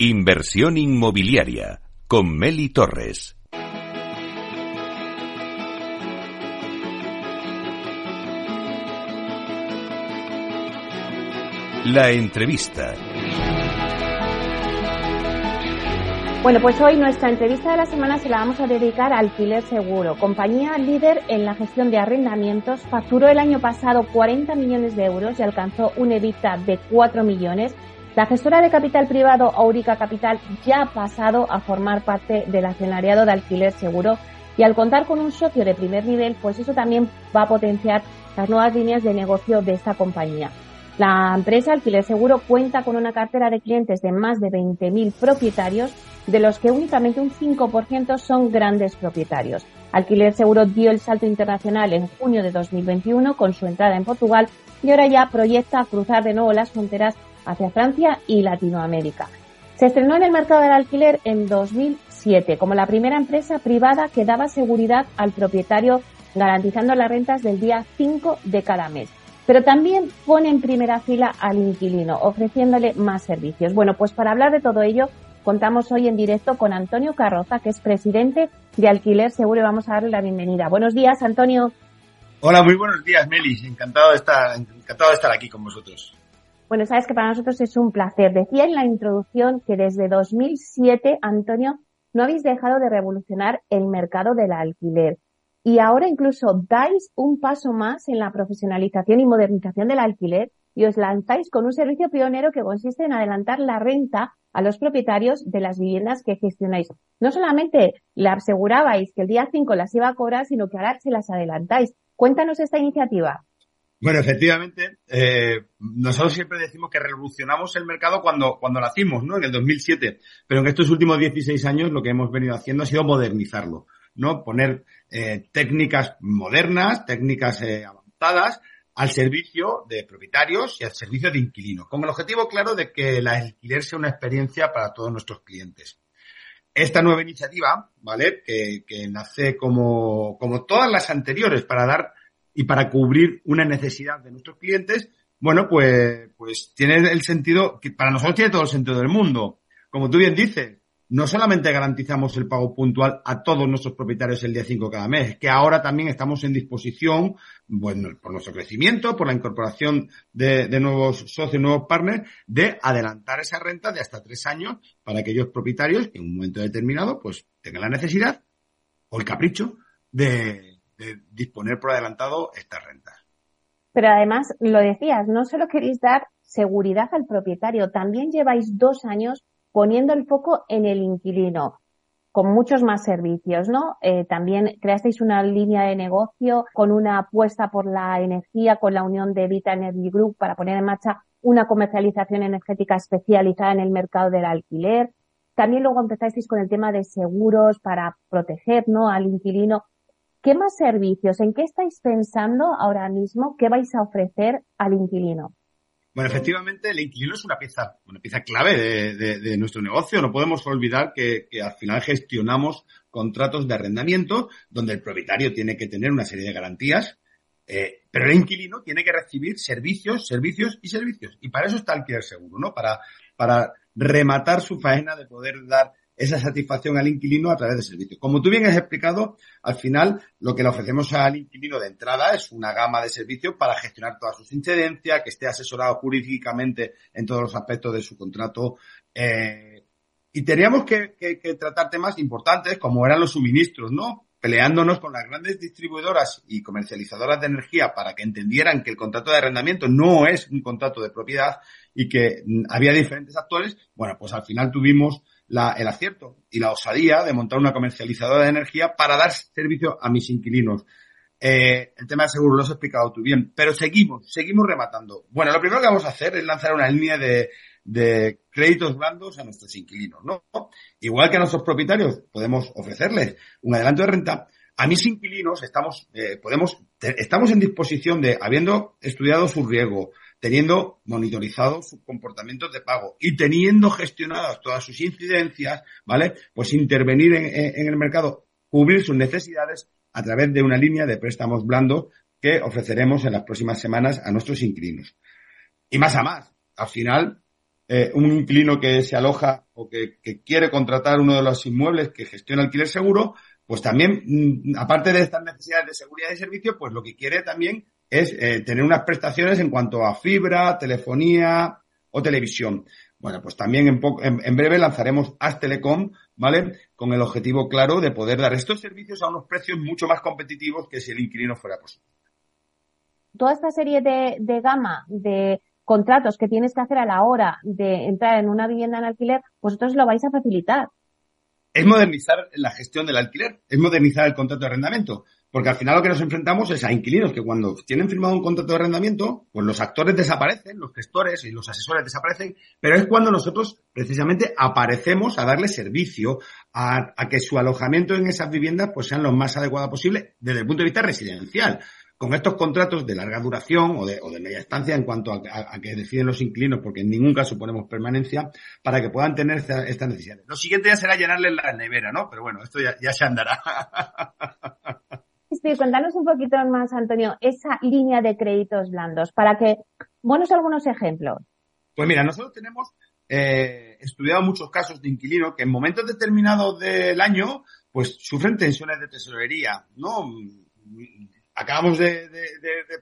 Inversión inmobiliaria con Meli Torres. La entrevista. Bueno, pues hoy nuestra entrevista de la semana se la vamos a dedicar a Alquiler Seguro, compañía líder en la gestión de arrendamientos. Facturó el año pasado 40 millones de euros y alcanzó un EBITDA de 4 millones la gestora de capital privado Aurica Capital ya ha pasado a formar parte del accionariado de alquiler seguro y al contar con un socio de primer nivel, pues eso también va a potenciar las nuevas líneas de negocio de esta compañía. La empresa Alquiler Seguro cuenta con una cartera de clientes de más de 20.000 propietarios, de los que únicamente un 5% son grandes propietarios. Alquiler Seguro dio el salto internacional en junio de 2021 con su entrada en Portugal y ahora ya proyecta cruzar de nuevo las fronteras hacia Francia y Latinoamérica. Se estrenó en el mercado del alquiler en 2007 como la primera empresa privada que daba seguridad al propietario garantizando las rentas del día 5 de cada mes. Pero también pone en primera fila al inquilino, ofreciéndole más servicios. Bueno, pues para hablar de todo ello, contamos hoy en directo con Antonio Carroza, que es presidente de Alquiler Seguro, y vamos a darle la bienvenida. Buenos días, Antonio. Hola, muy buenos días, Melis. Encantado de estar, encantado de estar aquí con vosotros. Bueno, sabes que para nosotros es un placer. Decía en la introducción que desde 2007, Antonio, no habéis dejado de revolucionar el mercado del alquiler. Y ahora incluso dais un paso más en la profesionalización y modernización del alquiler y os lanzáis con un servicio pionero que consiste en adelantar la renta a los propietarios de las viviendas que gestionáis. No solamente le asegurabais que el día 5 las iba a cobrar, sino que ahora se las adelantáis. Cuéntanos esta iniciativa. Bueno, efectivamente, eh, nosotros siempre decimos que revolucionamos el mercado cuando, cuando nacimos, ¿no? En el 2007. Pero en estos últimos 16 años lo que hemos venido haciendo ha sido modernizarlo, ¿no? Poner eh, técnicas modernas, técnicas eh, avanzadas al servicio de propietarios y al servicio de inquilinos, con el objetivo claro de que la alquiler sea una experiencia para todos nuestros clientes. Esta nueva iniciativa, ¿vale? Que, que nace como, como todas las anteriores para dar y para cubrir una necesidad de nuestros clientes, bueno, pues, pues tiene el sentido, que para nosotros tiene todo el sentido del mundo. Como tú bien dices, no solamente garantizamos el pago puntual a todos nuestros propietarios el día 5 cada mes, es que ahora también estamos en disposición, bueno, por nuestro crecimiento, por la incorporación de, de nuevos socios, nuevos partners, de adelantar esa renta de hasta tres años para aquellos propietarios que en un momento determinado, pues tengan la necesidad o el capricho de, de disponer por adelantado estas rentas. Pero además, lo decías, no solo queréis dar seguridad al propietario, también lleváis dos años poniendo el foco en el inquilino con muchos más servicios, ¿no? Eh, también creasteis una línea de negocio con una apuesta por la energía, con la unión de Vita Energy Group para poner en marcha una comercialización energética especializada en el mercado del alquiler. También luego empezasteis con el tema de seguros para proteger, ¿no? Al inquilino. ¿Qué más servicios? ¿En qué estáis pensando ahora mismo? ¿Qué vais a ofrecer al inquilino? Bueno, efectivamente, el inquilino es una pieza, una pieza clave de, nuestro negocio. No podemos olvidar que, al final gestionamos contratos de arrendamiento donde el propietario tiene que tener una serie de garantías, eh, pero el inquilino tiene que recibir servicios, servicios y servicios. Y para eso está el alquiler seguro, ¿no? Para, para rematar su faena de poder dar esa satisfacción al inquilino a través de servicios. Como tú bien has explicado, al final lo que le ofrecemos al inquilino de entrada es una gama de servicios para gestionar todas sus incidencias, que esté asesorado jurídicamente en todos los aspectos de su contrato. Eh, y teníamos que, tratar temas importantes como eran los suministros, ¿no? peleándonos con las grandes distribuidoras y comercializadoras de energía para que entendieran que el contrato de arrendamiento no es un contrato de propiedad y que mm, había diferentes actores, bueno, pues al final tuvimos el acierto y la osadía de montar una comercializadora de energía para dar servicio a mis inquilinos. Eh, el tema de seguro lo has explicado tú bien, pero seguimos, seguimos rematando. Bueno, lo primero que vamos a hacer es lanzar una línea de, de créditos blandos a nuestros inquilinos, ¿no? Igual que a nuestros propietarios podemos ofrecerles un adelanto de renta, a mis inquilinos estamos, eh, podemos, estamos en disposición de, habiendo estudiado su riesgo, teniendo monitorizado sus comportamientos de pago y teniendo gestionadas todas sus incidencias, ¿vale? Pues intervenir en, el mercado, cubrir sus necesidades a través de una línea de préstamos blandos que ofreceremos en las próximas semanas a nuestros inquilinos. Y más a más, al final, eh, un inquilino que se aloja o que, quiere contratar uno de los inmuebles que gestiona alquiler seguro, pues también, mm, aparte de estas necesidades de seguridad y servicio, pues lo que quiere también es eh, tener unas prestaciones en cuanto a fibra, telefonía o televisión. Bueno, pues también en, en, breve lanzaremos As Telecom, ¿vale? Con el objetivo claro de poder dar estos servicios a unos precios mucho más competitivos que si el inquilino fuera posible. Toda esta serie de, de gama de contratos que tienes que hacer a la hora de entrar en una vivienda en alquiler, vosotros lo vais a facilitar. Es modernizar la gestión del alquiler, es modernizar el contrato de arrendamiento. Porque al final lo que nos enfrentamos es a inquilinos que cuando tienen firmado un contrato de arrendamiento, pues los actores desaparecen, los gestores y los asesores desaparecen, pero es cuando nosotros precisamente aparecemos a darle servicio, a, que su alojamiento en esas viviendas pues sean lo más adecuado posible desde el punto de vista residencial. Con estos contratos de larga duración o de, media estancia en cuanto a, que deciden los inquilinos, porque en ningún caso ponemos permanencia, para que puedan tener estas necesidades. Lo siguiente ya será llenarles la nevera, ¿no? Pero bueno, esto ya, ya se andará. Sí, cuéntanos un poquito más, Antonio, esa línea de créditos blandos, para que, buenos algunos ejemplos. Pues mira, nosotros tenemos eh, estudiado muchos casos de inquilinos que en momentos determinados del año, pues sufren tensiones de tesorería, ¿no? Acabamos de,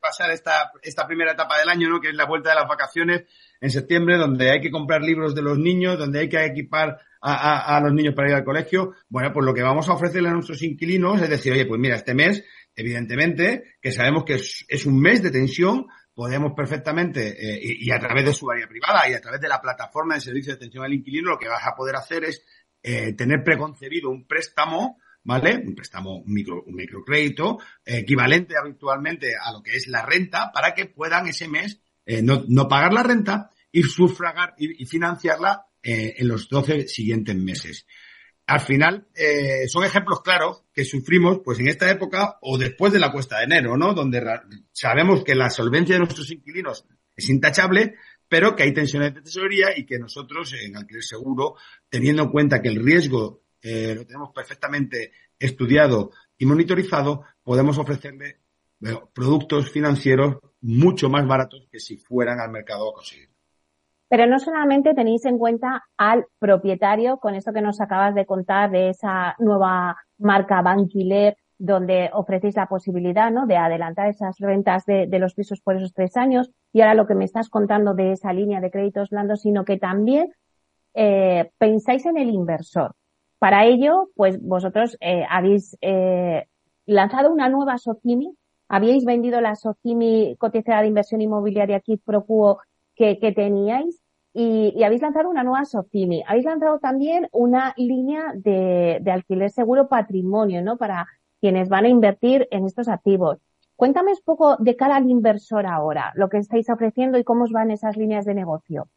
pasar esta, esta primera etapa del año, ¿no? Que es la vuelta de las vacaciones en septiembre, donde hay que comprar libros de los niños, donde hay que equipar a, los niños para ir al colegio, bueno, pues lo que vamos a ofrecerle a nuestros inquilinos es decir, oye, pues mira, este mes, evidentemente, que sabemos que es, un mes de tensión, podemos perfectamente, eh, y, a través de su área privada y a través de la plataforma de servicio de atención al inquilino, lo que vas a poder hacer es eh, tener preconcebido un préstamo, ¿vale? Un préstamo, un, micro, un microcrédito, equivalente habitualmente a lo que es la renta, para que puedan ese mes eh, no, no, pagar la renta y sufragar y financiarla eh, en los 12 siguientes meses. Al final, eh, son ejemplos claros que sufrimos pues en esta época o después de la cuesta de enero, ¿no? Donde sabemos que la solvencia de nuestros inquilinos es intachable, pero que hay tensiones de tesorería y que nosotros en alquiler seguro, teniendo en cuenta que el riesgo eh, lo tenemos perfectamente estudiado y monitorizado, podemos ofrecerle productos financieros mucho más baratos que si fueran al mercado a conseguir. Pero no solamente tenéis en cuenta al propietario con esto que nos acabas de contar de esa nueva marca Banquiler donde ofrecéis la posibilidad ¿no? de adelantar esas rentas de, los pisos por esos tres años y ahora lo que me estás contando de esa línea de créditos blandos, sino que también eh, pensáis en el inversor. Para ello, pues vosotros eh, habéis eh, lanzado una nueva Socimi, habíais vendido la Socimi cotizada de inversión inmobiliaria Kit Pro que, teníais y, habéis lanzado una nueva Socimi. Habéis lanzado también una línea de, alquiler seguro patrimonio, ¿no? Para quienes van a invertir en estos activos. Cuéntame un poco de cara al inversor ahora, lo que estáis ofreciendo y cómo os van esas líneas de negocio.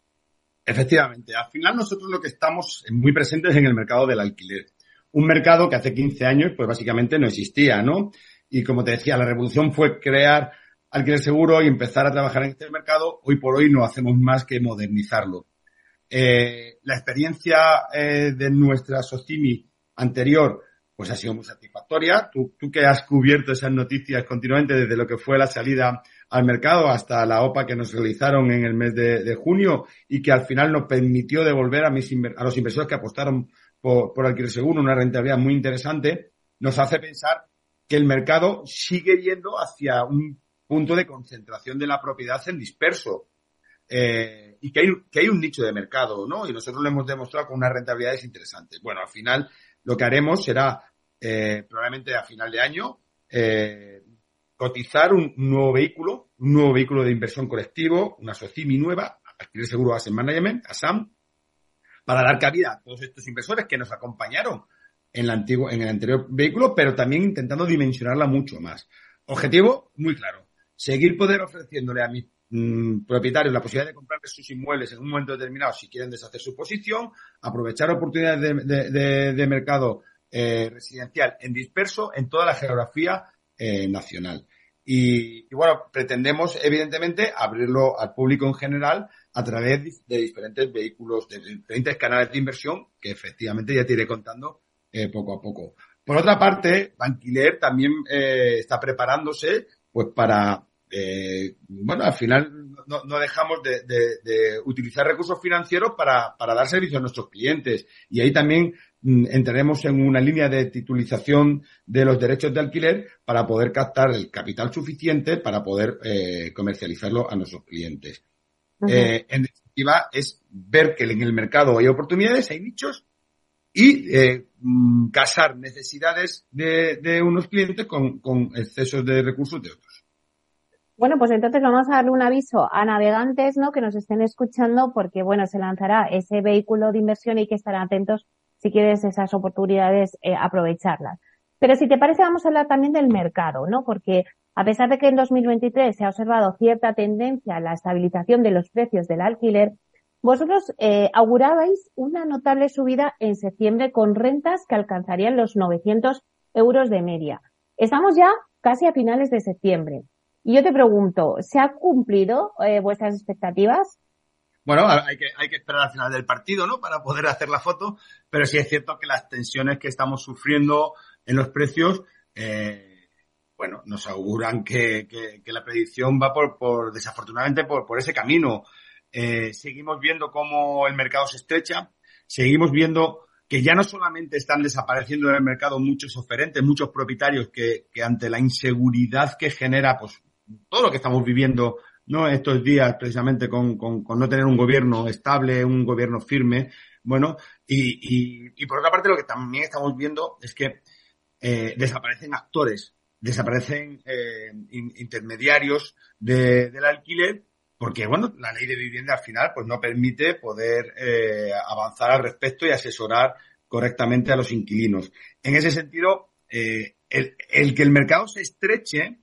Efectivamente, al final nosotros lo que estamos muy presentes en el mercado del alquiler. Un mercado que hace 15 años, pues básicamente no existía, ¿no? Y como te decía, la revolución fue crear alquiler seguro y empezar a trabajar en este mercado, hoy por hoy no hacemos más que modernizarlo. Eh, la experiencia eh, de nuestra Socimi anterior pues ha sido muy satisfactoria. Tú, tú, que has cubierto esas noticias continuamente desde lo que fue la salida al mercado hasta la OPA que nos realizaron en el mes de, junio y que al final nos permitió devolver a, mis, a los inversores que apostaron por, por alquiler seguro una rentabilidad muy interesante, nos hace pensar que el mercado sigue yendo hacia un punto de concentración de la propiedad en disperso. Eh, y que hay, que hay un nicho de mercado, ¿no? Y nosotros lo hemos demostrado con unas rentabilidades interesantes. Bueno, al final lo que haremos será, eh, probablemente a final de año, eh, cotizar un nuevo vehículo, un nuevo vehículo de inversión colectivo, una SOCIMI nueva, adquirir seguro Asset Management, ASAM, para dar cabida a todos estos inversores que nos acompañaron en, la antiguo, en el anterior vehículo, pero también intentando dimensionarla mucho más. Objetivo muy claro seguir poder ofreciéndole a mis mm, propietarios la posibilidad de comprar sus inmuebles en un momento determinado si quieren deshacer su posición, aprovechar oportunidades de, mercado eh, residencial en disperso en toda la geografía eh, nacional. Y, bueno, pretendemos evidentemente abrirlo al público en general a través de diferentes vehículos, de diferentes canales de inversión que efectivamente ya te iré contando eh, poco a poco. Por otra parte, Banquiler también está preparándose pues para eh, bueno, al final no, no dejamos de, de, utilizar recursos financieros para, para dar servicio a nuestros clientes. Y ahí también mm, entraremos en una línea de titulización de los derechos de alquiler para poder captar el capital suficiente para poder eh, comercializarlo a nuestros clientes. eh, en definitiva, es ver que en el mercado hay oportunidades, hay nichos y eh, mm, casar necesidades de, de unos clientes con, con excesos de recursos de otros. Bueno, pues entonces vamos a darle un aviso a navegantes, ¿no? Que nos estén escuchando porque, bueno, se lanzará ese vehículo de inversión y que estar atentos si quieres esas oportunidades eh, aprovecharlas. Pero si te parece, vamos a hablar también del mercado, ¿no? Porque a pesar de que en 2023 se ha observado cierta tendencia a la estabilización de los precios del alquiler, vosotros eh, augurabais una notable subida en septiembre con rentas que alcanzarían los 900 euros de media. Estamos ya casi a finales de septiembre. Y yo te pregunto, ¿se ha cumplido eh, vuestras expectativas? Bueno, hay que, esperar al final del partido, ¿no? Para poder hacer la foto, pero sí es cierto que las tensiones que estamos sufriendo en los precios, eh, bueno, nos auguran que, la predicción va por, por desafortunadamente, por, ese camino. Eh, seguimos viendo cómo el mercado se estrecha, seguimos viendo que ya no solamente están desapareciendo del mercado muchos oferentes, muchos propietarios que ante la inseguridad que genera, pues todo lo que estamos viviendo ¿no? estos días precisamente con, con, no tener un gobierno estable, un gobierno firme. Bueno, y, y, y por otra parte lo que también estamos viendo es que eh, desaparecen actores, desaparecen eh, in, intermediarios de, del alquiler porque bueno, la ley de vivienda al final pues no permite poder eh, avanzar al respecto y asesorar correctamente a los inquilinos. En ese sentido, eh, el, el que el mercado se estreche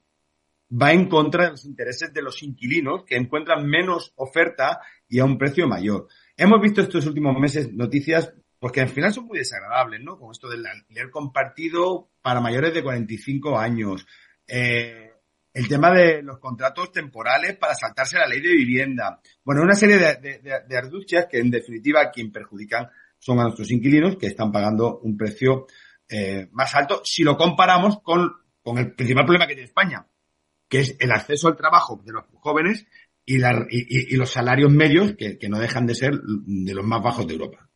va en contra de los intereses de los inquilinos que encuentran menos oferta y a un precio mayor. Hemos visto estos últimos meses noticias porque al final son muy desagradables, ¿no? Con esto del alquiler compartido para mayores de 45 años. Eh, el tema de los contratos temporales para saltarse la ley de vivienda. Bueno, una serie de, de, de, de arducias que en definitiva quien perjudican son a nuestros inquilinos que están pagando un precio eh, más alto si lo comparamos con, con el principal problema que tiene España, que es el acceso al trabajo de los jóvenes y, la, y, los salarios medios que, que, no dejan de ser de los más bajos de Europa.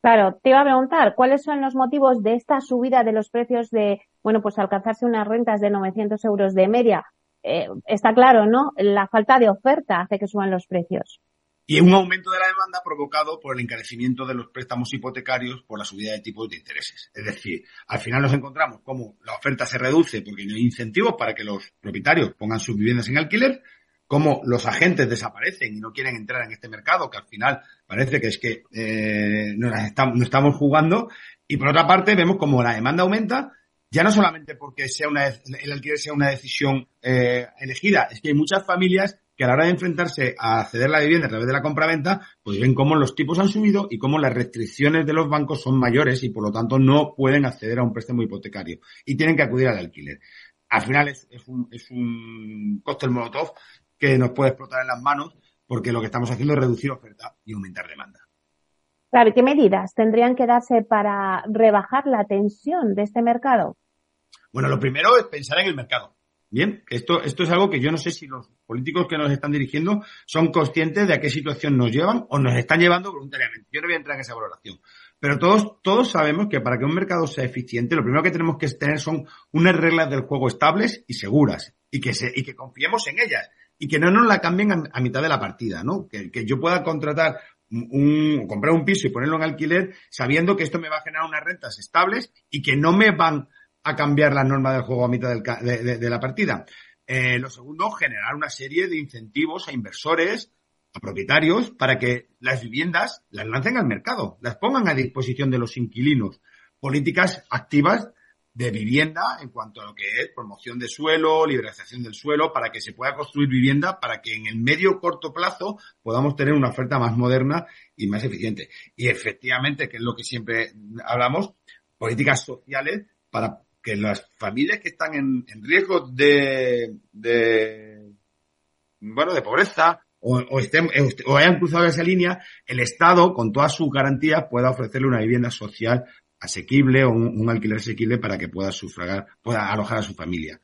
Claro, te iba a preguntar, ¿cuáles son los motivos de esta subida de los precios de, bueno, pues alcanzarse unas rentas de 900 euros de media? Eh, está claro, ¿no? La falta de oferta hace que suban los precios. Y un aumento de la demanda provocado por el encarecimiento de los préstamos hipotecarios por la subida de tipos de intereses. Es decir, al final nos encontramos como la oferta se reduce porque no hay incentivos para que los propietarios pongan sus viviendas en alquiler, como los agentes desaparecen y no quieren entrar en este mercado, que al final parece que es que eh, no, estamos, jugando, y por otra parte vemos como la demanda aumenta, ya no solamente porque sea una, el alquiler sea una decisión eh, elegida, es que hay muchas familias que a la hora de enfrentarse a ceder la vivienda a través de la compraventa, pues ven cómo los tipos han subido y cómo las restricciones de los bancos son mayores y por lo tanto no pueden acceder a un préstamo hipotecario y tienen que acudir al alquiler. Al final es, es un, es un cóctel molotov que nos puede explotar en las manos porque lo que estamos haciendo es reducir oferta y aumentar demanda. Claro, ¿qué medidas tendrían que darse para rebajar la tensión de este mercado? Bueno, lo primero es pensar en el mercado. Bien, esto, esto es algo que yo no sé si los políticos que nos están dirigiendo son conscientes de a qué situación nos llevan o nos están llevando voluntariamente. Yo no voy a entrar en esa valoración. Pero todos, todos sabemos que para que un mercado sea eficiente, lo primero que tenemos que tener son unas reglas del juego estables y seguras y que, se, y que confiemos en ellas y que no nos la cambien a, mitad de la partida, ¿no? Que, que yo pueda contratar un, comprar un piso y ponerlo en alquiler sabiendo que esto me va a generar unas rentas estables y que no me van a cambiar las normas del juego a mitad del, de, la partida. Eh, lo segundo, generar una serie de incentivos a inversores, a propietarios, para que las viviendas las lancen al mercado, las pongan a disposición de los inquilinos. Políticas activas de vivienda en cuanto a lo que es promoción de suelo, liberalización del suelo, para que se pueda construir vivienda, para que en el medio corto plazo podamos tener una oferta más moderna y más eficiente. Y efectivamente, que es lo que siempre hablamos, políticas sociales para que las familias que están en, riesgo de, de, bueno, de pobreza o, o, estén, o hayan cruzado esa línea, el Estado, con todas sus garantías, pueda ofrecerle una vivienda social asequible o un, un, alquiler asequible para que pueda sufragar, pueda alojar a su familia.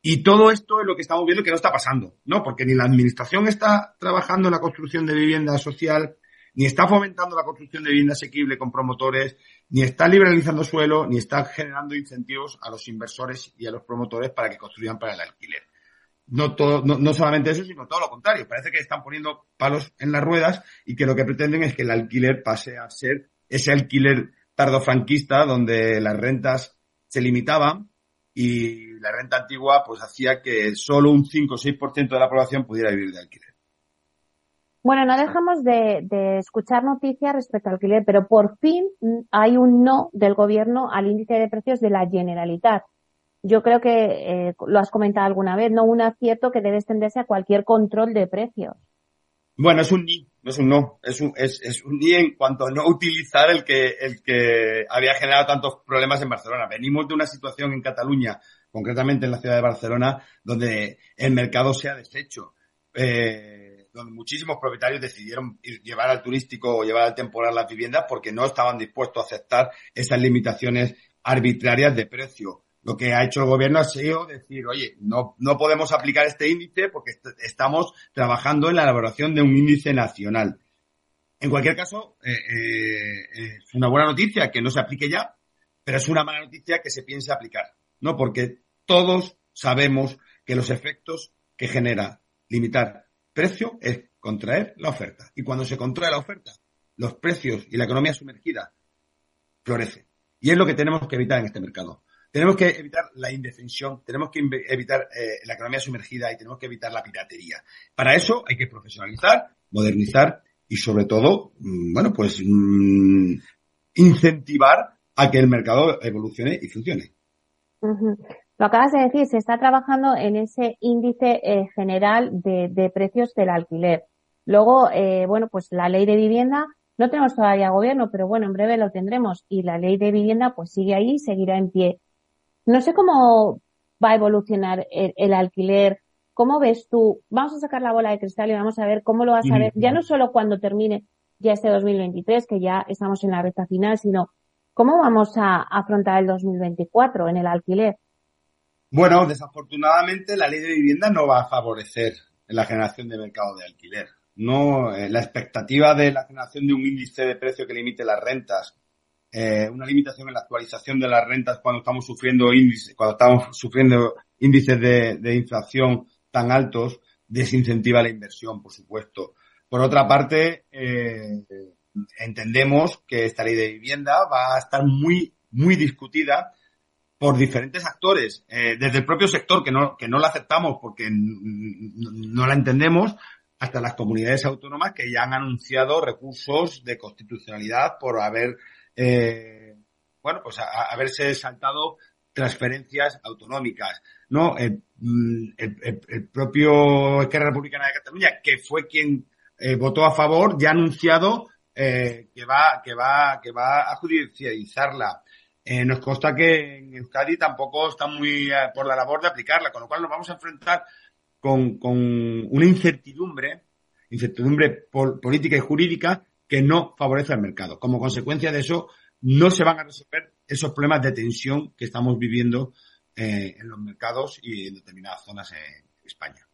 Y todo esto es lo que estamos viendo que no está pasando, ¿no? Porque ni la administración está trabajando en la construcción de vivienda social, ni está fomentando la construcción de vivienda asequible con promotores, ni está liberalizando suelo, ni está generando incentivos a los inversores y a los promotores para que construyan para el alquiler. No, todo, no, solamente eso, sino todo lo contrario. Parece que están poniendo palos en las ruedas y que lo que pretenden es que el alquiler pase a ser ese alquiler tardofranquista donde las rentas se limitaban y la renta antigua pues hacía que solo un 5 o 6% de la población pudiera vivir de alquiler. Bueno, no dejamos de, escuchar noticias respecto al alquiler, pero por fin hay un no del gobierno al índice de precios de la Generalitat. Yo creo que eh, lo has comentado alguna vez, no un acierto que debe extenderse a cualquier control de precios. Bueno, es un ni, no es un no, es un, es un ni en cuanto a no utilizar el que, el que había generado tantos problemas en Barcelona. Venimos de una situación en Cataluña, concretamente en la ciudad de Barcelona, donde el mercado se ha deshecho. Eh, donde muchísimos propietarios decidieron llevar al turístico o llevar al temporal las viviendas porque no estaban dispuestos a aceptar esas limitaciones arbitrarias de precio. Lo que ha hecho el gobierno ha sido decir, oye, no, no podemos aplicar este índice porque estamos trabajando en la elaboración de un índice nacional. En cualquier caso, eh, eh, es una buena noticia que no se aplique ya, pero es una mala noticia que se piense aplicar, ¿no? Porque todos sabemos que los efectos que genera limitar precio es contraer la oferta. Y cuando se contrae la oferta, los precios y la economía sumergida florecen. Y es lo que tenemos que evitar en este mercado. Tenemos que evitar la indefensión, tenemos que evitar eh, la economía sumergida y tenemos que evitar la piratería. Para eso hay que profesionalizar, modernizar y sobre todo, mm, bueno, pues mm, incentivar a que el mercado evolucione y funcione. Lo acabas de decir, se está trabajando en ese índice eh, general de, precios del alquiler. Luego, eh, bueno, pues la ley de vivienda, no tenemos todavía gobierno, pero bueno, en breve lo tendremos y la ley de vivienda pues sigue ahí, seguirá en pie. No sé cómo va a evolucionar el, alquiler. ¿Cómo ves tú? Vamos a sacar la bola de cristal y vamos a ver cómo lo vas a ver, ya no solo cuando termine ya este 2023, que ya estamos en la recta final, sino cómo vamos a afrontar el 2024 en el alquiler. Bueno, desafortunadamente la ley de vivienda no va a favorecer la generación de mercado de alquiler. No, eh, la expectativa de la generación de un índice de precio que limite las rentas, eh, una limitación en la actualización de las rentas cuando estamos sufriendo índices, cuando estamos sufriendo índices de, inflación tan altos, desincentiva la inversión, por supuesto. Por otra parte, eh, entendemos que esta ley de vivienda va a estar muy, muy discutida por diferentes actores, eh, desde el propio sector que no, que no la aceptamos porque no la entendemos, hasta las comunidades autónomas que ya han anunciado recursos de constitucionalidad por haber, eh, bueno, pues haberse saltado transferencias autonómicas, ¿no? El, el, propio Esquerra Republicana de Cataluña, que fue quien eh, votó a favor, ya ha anunciado que va, que va, que va a judicializarla. Eh, nos consta que en Euskadi tampoco está muy eh, por la labor de aplicarla, con lo cual nos vamos a enfrentar con, con una incertidumbre, incertidumbre política y jurídica que no favorece al mercado. Como consecuencia de eso, no se van a resolver esos problemas de tensión que estamos viviendo eh, en los mercados y en determinadas zonas en España.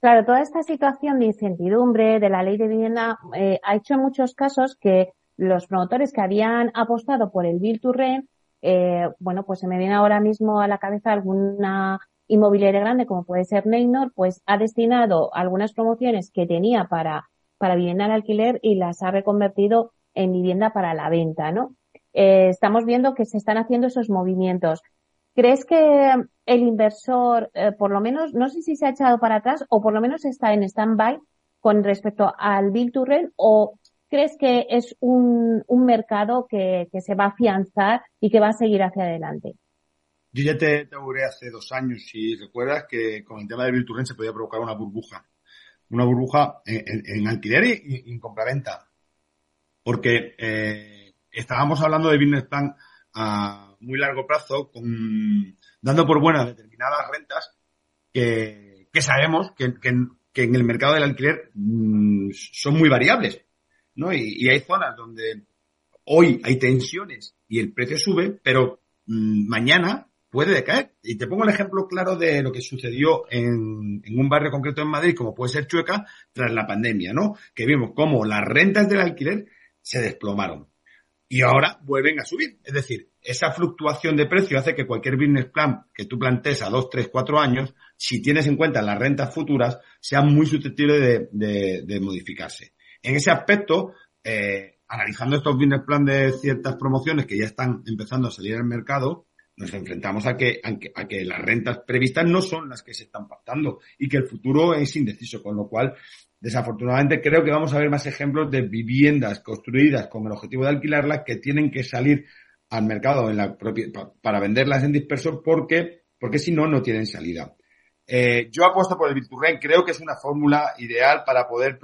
Claro, toda esta situación de incertidumbre de la ley de vivienda ha hecho en muchos casos que los promotores que habían apostado por el Bill to Rent, eh, bueno, pues se me viene ahora mismo a la cabeza alguna inmobiliaria grande como puede ser Neynor, pues ha destinado algunas promociones que tenía para, para vivienda al alquiler y las ha reconvertido en vivienda para la venta, ¿no? Eh, estamos viendo que se están haciendo esos movimientos. ¿Crees que el inversor, eh, por lo menos, no sé si se ha echado para atrás o por lo menos está en stand-by con respecto al Bill to Rent o crees que es un, mercado que, se va a afianzar y que va a seguir hacia adelante? Yo ya te, te hace dos años, si recuerdas, que con el tema del Virturen se podía provocar una burbuja. Una burbuja en, alquiler y, en compraventa. Porque eh, estábamos hablando de business plan a muy largo plazo, con, dando por buenas determinadas rentas que, sabemos que, en el mercado del alquiler mmm, son muy variables. ¿No? Y, hay zonas donde hoy hay tensiones y el precio sube, pero mm, mañana puede decaer. Y te pongo el ejemplo claro de lo que sucedió en, en, un barrio concreto en Madrid, como puede ser Chueca, tras la pandemia, ¿no? Que vimos cómo las rentas del alquiler se desplomaron. Y ahora vuelven a subir. Es decir, esa fluctuación de precio hace que cualquier business plan que tú plantees a dos, tres, cuatro años, si tienes en cuenta las rentas futuras, sea muy susceptible de, modificarse. En ese aspecto, eh, analizando estos business plan de ciertas promociones que ya están empezando a salir al mercado, nos enfrentamos a que, a que, las rentas previstas no son las que se están pactando y que el futuro es indeciso, con lo cual, desafortunadamente, creo que vamos a ver más ejemplos de viviendas construidas con el objetivo de alquilarlas que tienen que salir al mercado en la propia, para venderlas en disperso porque, porque si no, no tienen salida. Eh, yo apuesto por el Biturren, creo que es una fórmula ideal para poder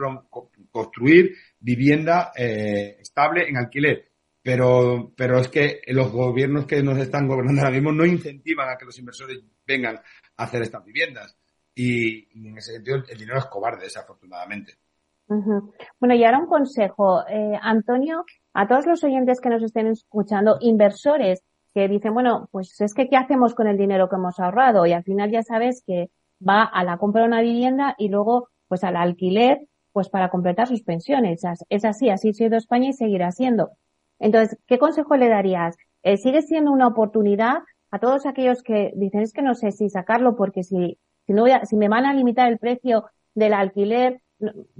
construir vivienda eh, estable en alquiler. Pero, pero es que los gobiernos que nos están gobernando ahora mismo no incentivan a que los inversores vengan a hacer estas viviendas. Y, en ese sentido el dinero es cobarde, desafortunadamente. Bueno, y ahora un consejo. Eh, Antonio, a todos los oyentes que nos estén escuchando, inversores que dicen, bueno, pues es que ¿qué hacemos con el dinero que hemos ahorrado? Y al final ya sabes que va a la compra de una vivienda y luego pues al alquiler pues para completar sus pensiones. Es así, así ha sido España y seguirá siendo. Entonces, ¿qué consejo le darías? Eh, ¿Sigue siendo una oportunidad a todos aquellos que dicen es que no sé si sacarlo porque si, si no voy a, si me van a limitar el precio del alquiler,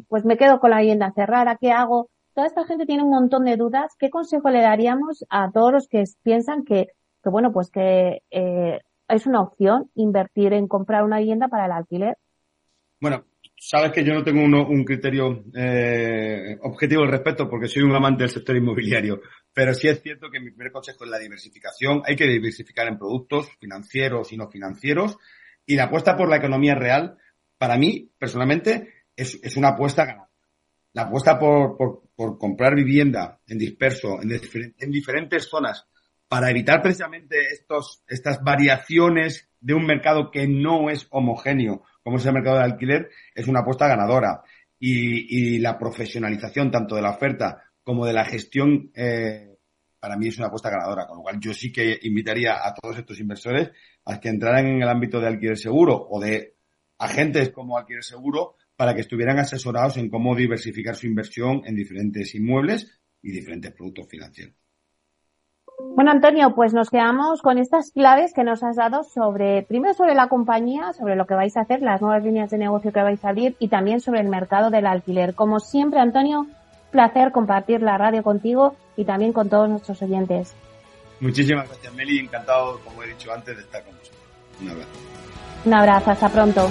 pues me quedo con la vivienda cerrada, ¿qué hago? Toda esta gente tiene un montón de dudas. ¿Qué consejo le daríamos a todos los que piensan que, que bueno, pues que eh, es una opción invertir en comprar una vivienda para el alquiler? Bueno, sabes que yo no tengo un criterio eh, objetivo al respecto porque soy un amante del sector inmobiliario, pero sí es cierto que mi primer consejo es la diversificación. Hay que diversificar en productos financieros y no financieros y la apuesta por la economía real, para mí, personalmente, es, es una apuesta ganadora. La apuesta por, por, por, comprar vivienda en disperso, en, en diferentes zonas, para evitar precisamente estos, estas variaciones de un mercado que no es homogéneo, como es el mercado de alquiler, es una apuesta ganadora. Y, y la profesionalización tanto de la oferta como de la gestión, eh, para mí es una apuesta ganadora. Con lo cual yo sí que invitaría a todos estos inversores a que entraran en el ámbito de alquiler seguro o de agentes como alquiler seguro para que estuvieran asesorados en cómo diversificar su inversión en diferentes inmuebles y diferentes productos financieros. Bueno, Antonio, pues nos quedamos con estas claves que nos has dado sobre, primero sobre la compañía, sobre lo que vais a hacer, las nuevas líneas de negocio que vais a abrir y también sobre el mercado del alquiler. Como siempre, Antonio, placer compartir la radio contigo y también con todos nuestros oyentes. Muchísimas gracias, Meli. Encantado, como he dicho antes, de estar con vosotros. Un abrazo. Un abrazo, hasta pronto.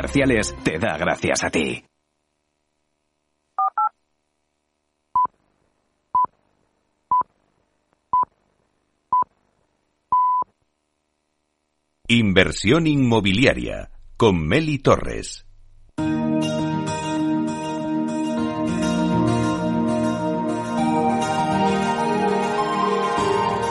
comerciales te da gracias a ti. Inversión inmobiliaria con Meli Torres.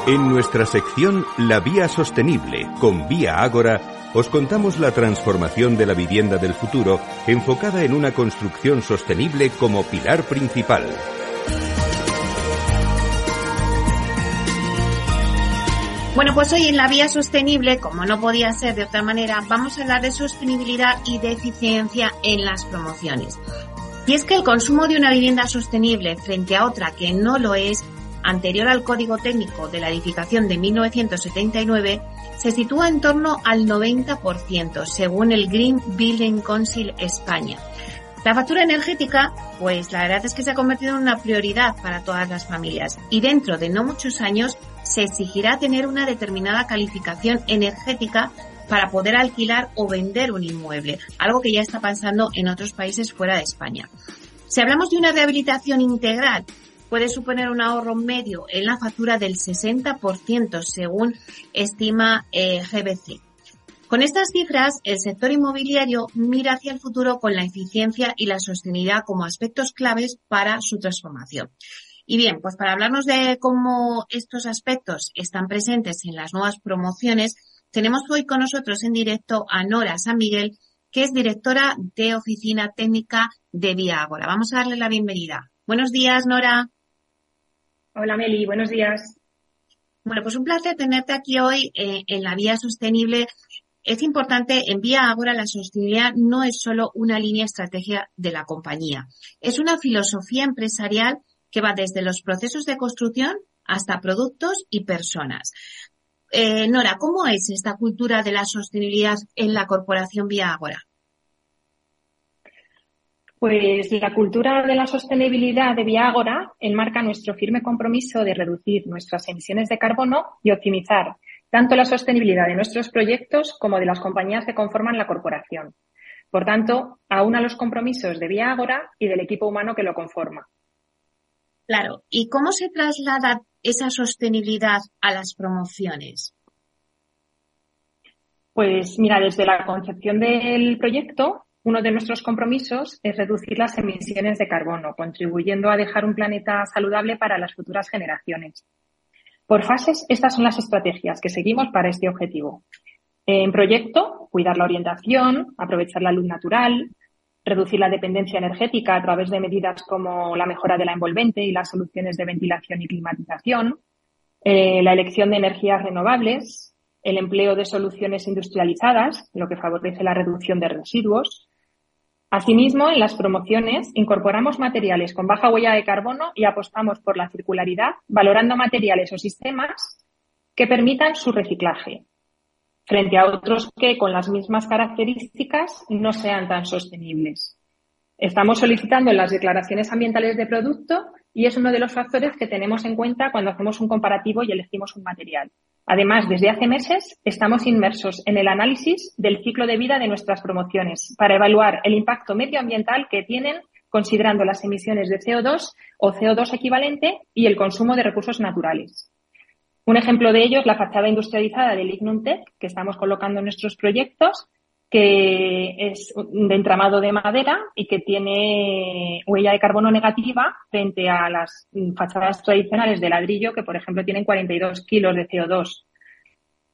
En nuestra sección La Vía Sostenible con Vía Ágora, os contamos la transformación de la vivienda del futuro enfocada en una construcción sostenible como pilar principal. Bueno, pues hoy en la vía sostenible, como no podía ser de otra manera, vamos a hablar de sostenibilidad y de eficiencia en las promociones. Y es que el consumo de una vivienda sostenible frente a otra que no lo es anterior al Código Técnico de la Edificación de 1979, se sitúa en torno al 90%, según el Green Building Council España. La factura energética, pues la verdad es que se ha convertido en una prioridad para todas las familias y dentro de no muchos años se exigirá tener una determinada calificación energética para poder alquilar o vender un inmueble, algo que ya está pasando en otros países fuera de España. Si hablamos de una rehabilitación integral, puede suponer un ahorro medio en la factura del 60% según estima eh, GBC. Con estas cifras, el sector inmobiliario mira hacia el futuro con la eficiencia y la sostenibilidad como aspectos claves para su transformación. Y bien, pues para hablarnos de cómo estos aspectos están presentes en las nuevas promociones, tenemos hoy con nosotros en directo a Nora San Miguel, que es directora de Oficina Técnica de Vía Ágora. Vamos a darle la bienvenida. Buenos días, Nora. Hola Meli, buenos días. Bueno, pues un placer tenerte aquí hoy eh, en la vía sostenible. Es importante, en Vía Ágora la sostenibilidad no es solo una línea estratégica de la compañía, es una filosofía empresarial que va desde los procesos de construcción hasta productos y personas. Eh, Nora, ¿cómo es esta cultura de la sostenibilidad en la corporación Vía Ágora? Pues la cultura de la sostenibilidad de Viagora enmarca nuestro firme compromiso de reducir nuestras emisiones de carbono y optimizar tanto la sostenibilidad de nuestros proyectos como de las compañías que conforman la corporación. Por tanto, aúna los compromisos de Viagora y del equipo humano que lo conforma. Claro. ¿Y cómo se traslada esa sostenibilidad a las promociones? Pues mira, desde la concepción del proyecto uno de nuestros compromisos es reducir las emisiones de carbono, contribuyendo a dejar un planeta saludable para las futuras generaciones. Por fases, estas son las estrategias que seguimos para este objetivo. En proyecto, cuidar la orientación, aprovechar la luz natural, reducir la dependencia energética a través de medidas como la mejora de la envolvente y las soluciones de ventilación y climatización, eh, la elección de energías renovables, el empleo de soluciones industrializadas, lo que favorece la reducción de residuos, Asimismo, en las promociones incorporamos materiales con baja huella de carbono y apostamos por la circularidad, valorando materiales o sistemas que permitan su reciclaje, frente a otros que con las mismas características no sean tan sostenibles. Estamos solicitando las declaraciones ambientales de producto y es uno de los factores que tenemos en cuenta cuando hacemos un comparativo y elegimos un material. Además, desde hace meses estamos inmersos en el análisis del ciclo de vida de nuestras promociones para evaluar el impacto medioambiental que tienen considerando las emisiones de CO2 o CO2 equivalente y el consumo de recursos naturales. Un ejemplo de ello es la fachada industrializada del Ignum que estamos colocando en nuestros proyectos, que es de entramado de madera y que tiene huella de carbono negativa frente a las fachadas tradicionales de ladrillo que, por ejemplo, tienen 42 kilos de CO2.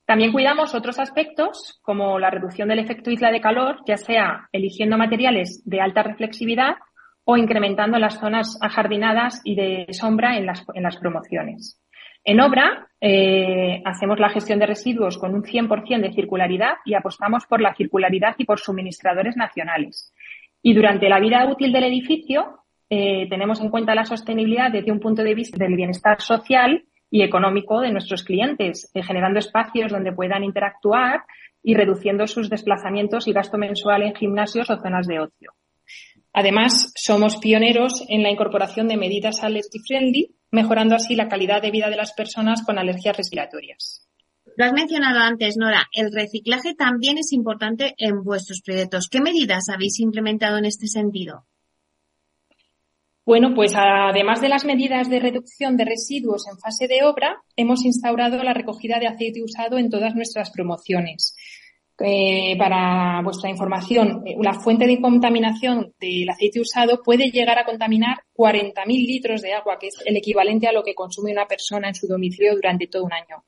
También cuidamos otros aspectos como la reducción del efecto isla de calor, ya sea eligiendo materiales de alta reflexividad o incrementando las zonas ajardinadas y de sombra en las, en las promociones. En obra, eh, hacemos la gestión de residuos con un 100% de circularidad y apostamos por la circularidad y por suministradores nacionales. Y durante la vida útil del edificio, eh, tenemos en cuenta la sostenibilidad desde un punto de vista del bienestar social y económico de nuestros clientes, eh, generando espacios donde puedan interactuar y reduciendo sus desplazamientos y gasto mensual en gimnasios o zonas de ocio. Además, somos pioneros en la incorporación de medidas allergy friendly, mejorando así la calidad de vida de las personas con alergias respiratorias. Lo has mencionado antes, Nora, el reciclaje también es importante en vuestros proyectos. ¿Qué medidas habéis implementado en este sentido? Bueno, pues además de las medidas de reducción de residuos en fase de obra, hemos instaurado la recogida de aceite usado en todas nuestras promociones. Eh, para vuestra información, eh, la fuente de contaminación del aceite usado puede llegar a contaminar 40.000 litros de agua, que es el equivalente a lo que consume una persona en su domicilio durante todo un año.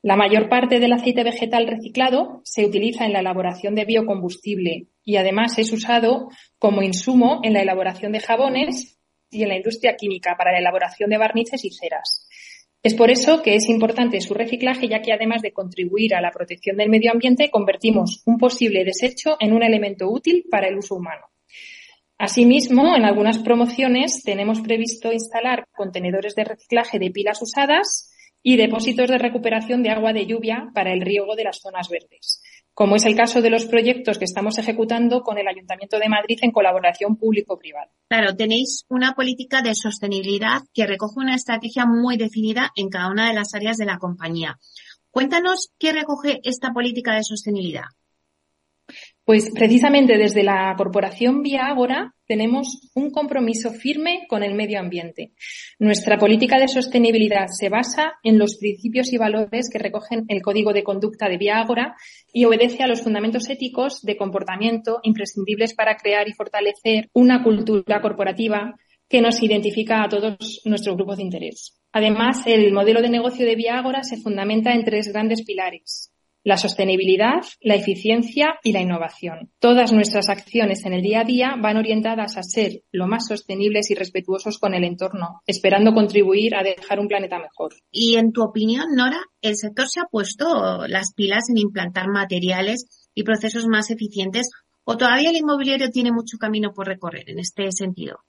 La mayor parte del aceite vegetal reciclado se utiliza en la elaboración de biocombustible y además es usado como insumo en la elaboración de jabones y en la industria química para la elaboración de barnices y ceras. Es por eso que es importante su reciclaje, ya que además de contribuir a la protección del medio ambiente, convertimos un posible desecho en un elemento útil para el uso humano. Asimismo, en algunas promociones tenemos previsto instalar contenedores de reciclaje de pilas usadas y depósitos de recuperación de agua de lluvia para el riego de las zonas verdes como es el caso de los proyectos que estamos ejecutando con el Ayuntamiento de Madrid en colaboración público-privada. Claro, tenéis una política de sostenibilidad que recoge una estrategia muy definida en cada una de las áreas de la compañía. Cuéntanos qué recoge esta política de sostenibilidad. Pues precisamente desde la Corporación Vía Ágora tenemos un compromiso firme con el medio ambiente. Nuestra política de sostenibilidad se basa en los principios y valores que recogen el Código de Conducta de Vía Ágora y obedece a los fundamentos éticos de comportamiento imprescindibles para crear y fortalecer una cultura corporativa que nos identifica a todos nuestros grupos de interés. Además, el modelo de negocio de Vía Ágora se fundamenta en tres grandes pilares la sostenibilidad, la eficiencia y la innovación. Todas nuestras acciones en el día a día van orientadas a ser lo más sostenibles y respetuosos con el entorno, esperando contribuir a dejar un planeta mejor. Y en tu opinión, Nora, ¿el sector se ha puesto las pilas en implantar materiales y procesos más eficientes o todavía el inmobiliario tiene mucho camino por recorrer en este sentido?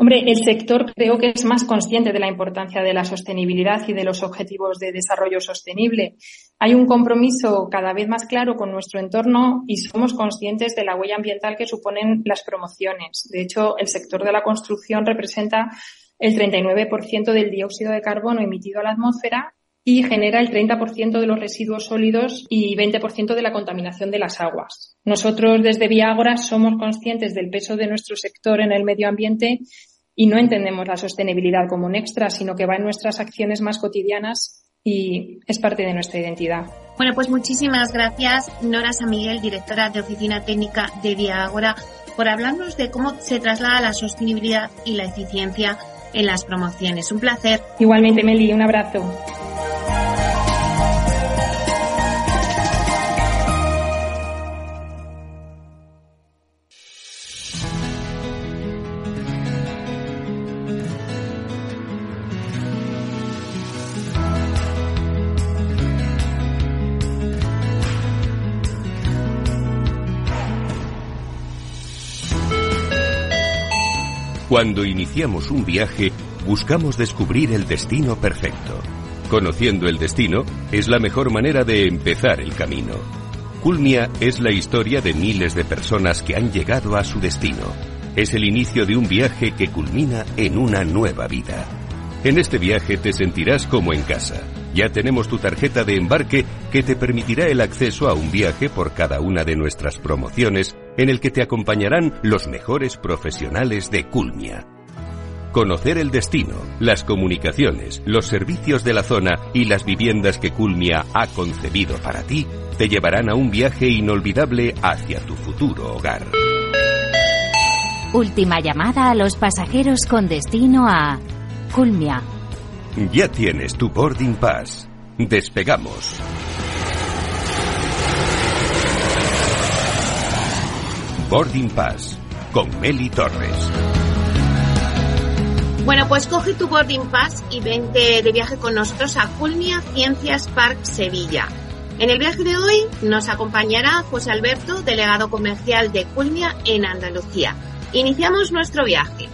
Hombre, el sector creo que es más consciente de la importancia de la sostenibilidad y de los objetivos de desarrollo sostenible. Hay un compromiso cada vez más claro con nuestro entorno y somos conscientes de la huella ambiental que suponen las promociones. De hecho, el sector de la construcción representa el 39% del dióxido de carbono emitido a la atmósfera y genera el 30% de los residuos sólidos y 20% de la contaminación de las aguas. Nosotros desde Viagora somos conscientes del peso de nuestro sector en el medio ambiente y no entendemos la sostenibilidad como un extra, sino que va en nuestras acciones más cotidianas y es parte de nuestra identidad. Bueno, pues muchísimas gracias, Nora San Miguel, directora de Oficina Técnica de Viagora, por hablarnos de cómo se traslada la sostenibilidad y la eficiencia en las promociones. Un placer. Igualmente, Meli, un abrazo. Cuando iniciamos un viaje, buscamos descubrir el destino perfecto. Conociendo el destino es la mejor manera de empezar el camino. Culmia es la historia de miles de personas que han llegado a su destino. Es el inicio de un viaje que culmina en una nueva vida. En este viaje te sentirás como en casa. Ya tenemos tu tarjeta de embarque que te permitirá el acceso a un viaje por cada una de nuestras promociones en el que te acompañarán los mejores profesionales de Culmia. Conocer el destino, las comunicaciones, los servicios de la zona y las viviendas que Culmia ha concebido para ti te llevarán a un viaje inolvidable hacia tu futuro hogar. Última llamada a los pasajeros con destino a Culmia. Ya tienes tu boarding pass. Despegamos. Boarding Pass con Meli Torres. Bueno, pues coge tu boarding pass y vente de viaje con nosotros a Culmia Ciencias Park Sevilla. En el viaje de hoy nos acompañará José Alberto, delegado comercial de Culmia en Andalucía. Iniciamos nuestro viaje.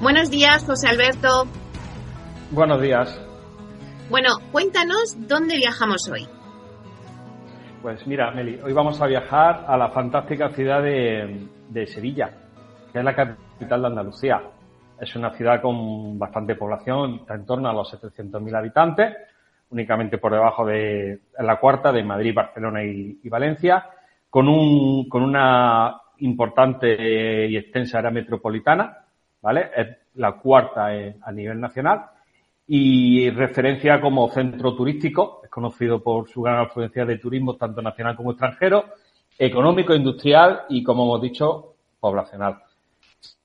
Buenos días, José Alberto. Buenos días. Bueno, cuéntanos dónde viajamos hoy. Pues mira, Meli, hoy vamos a viajar a la fantástica ciudad de, Sevilla, que es la capital de Andalucía. Es una ciudad con bastante población, está en torno a los 700.000 habitantes, únicamente por debajo de la cuarta de Madrid, Barcelona y, Valencia, con, un, con una importante y extensa área metropolitana, ¿vale? Es la cuarta a nivel nacional y referencia como centro turístico, es conocido por su gran afluencia de turismo tanto nacional como extranjero, económico, industrial y, como hemos dicho, poblacional.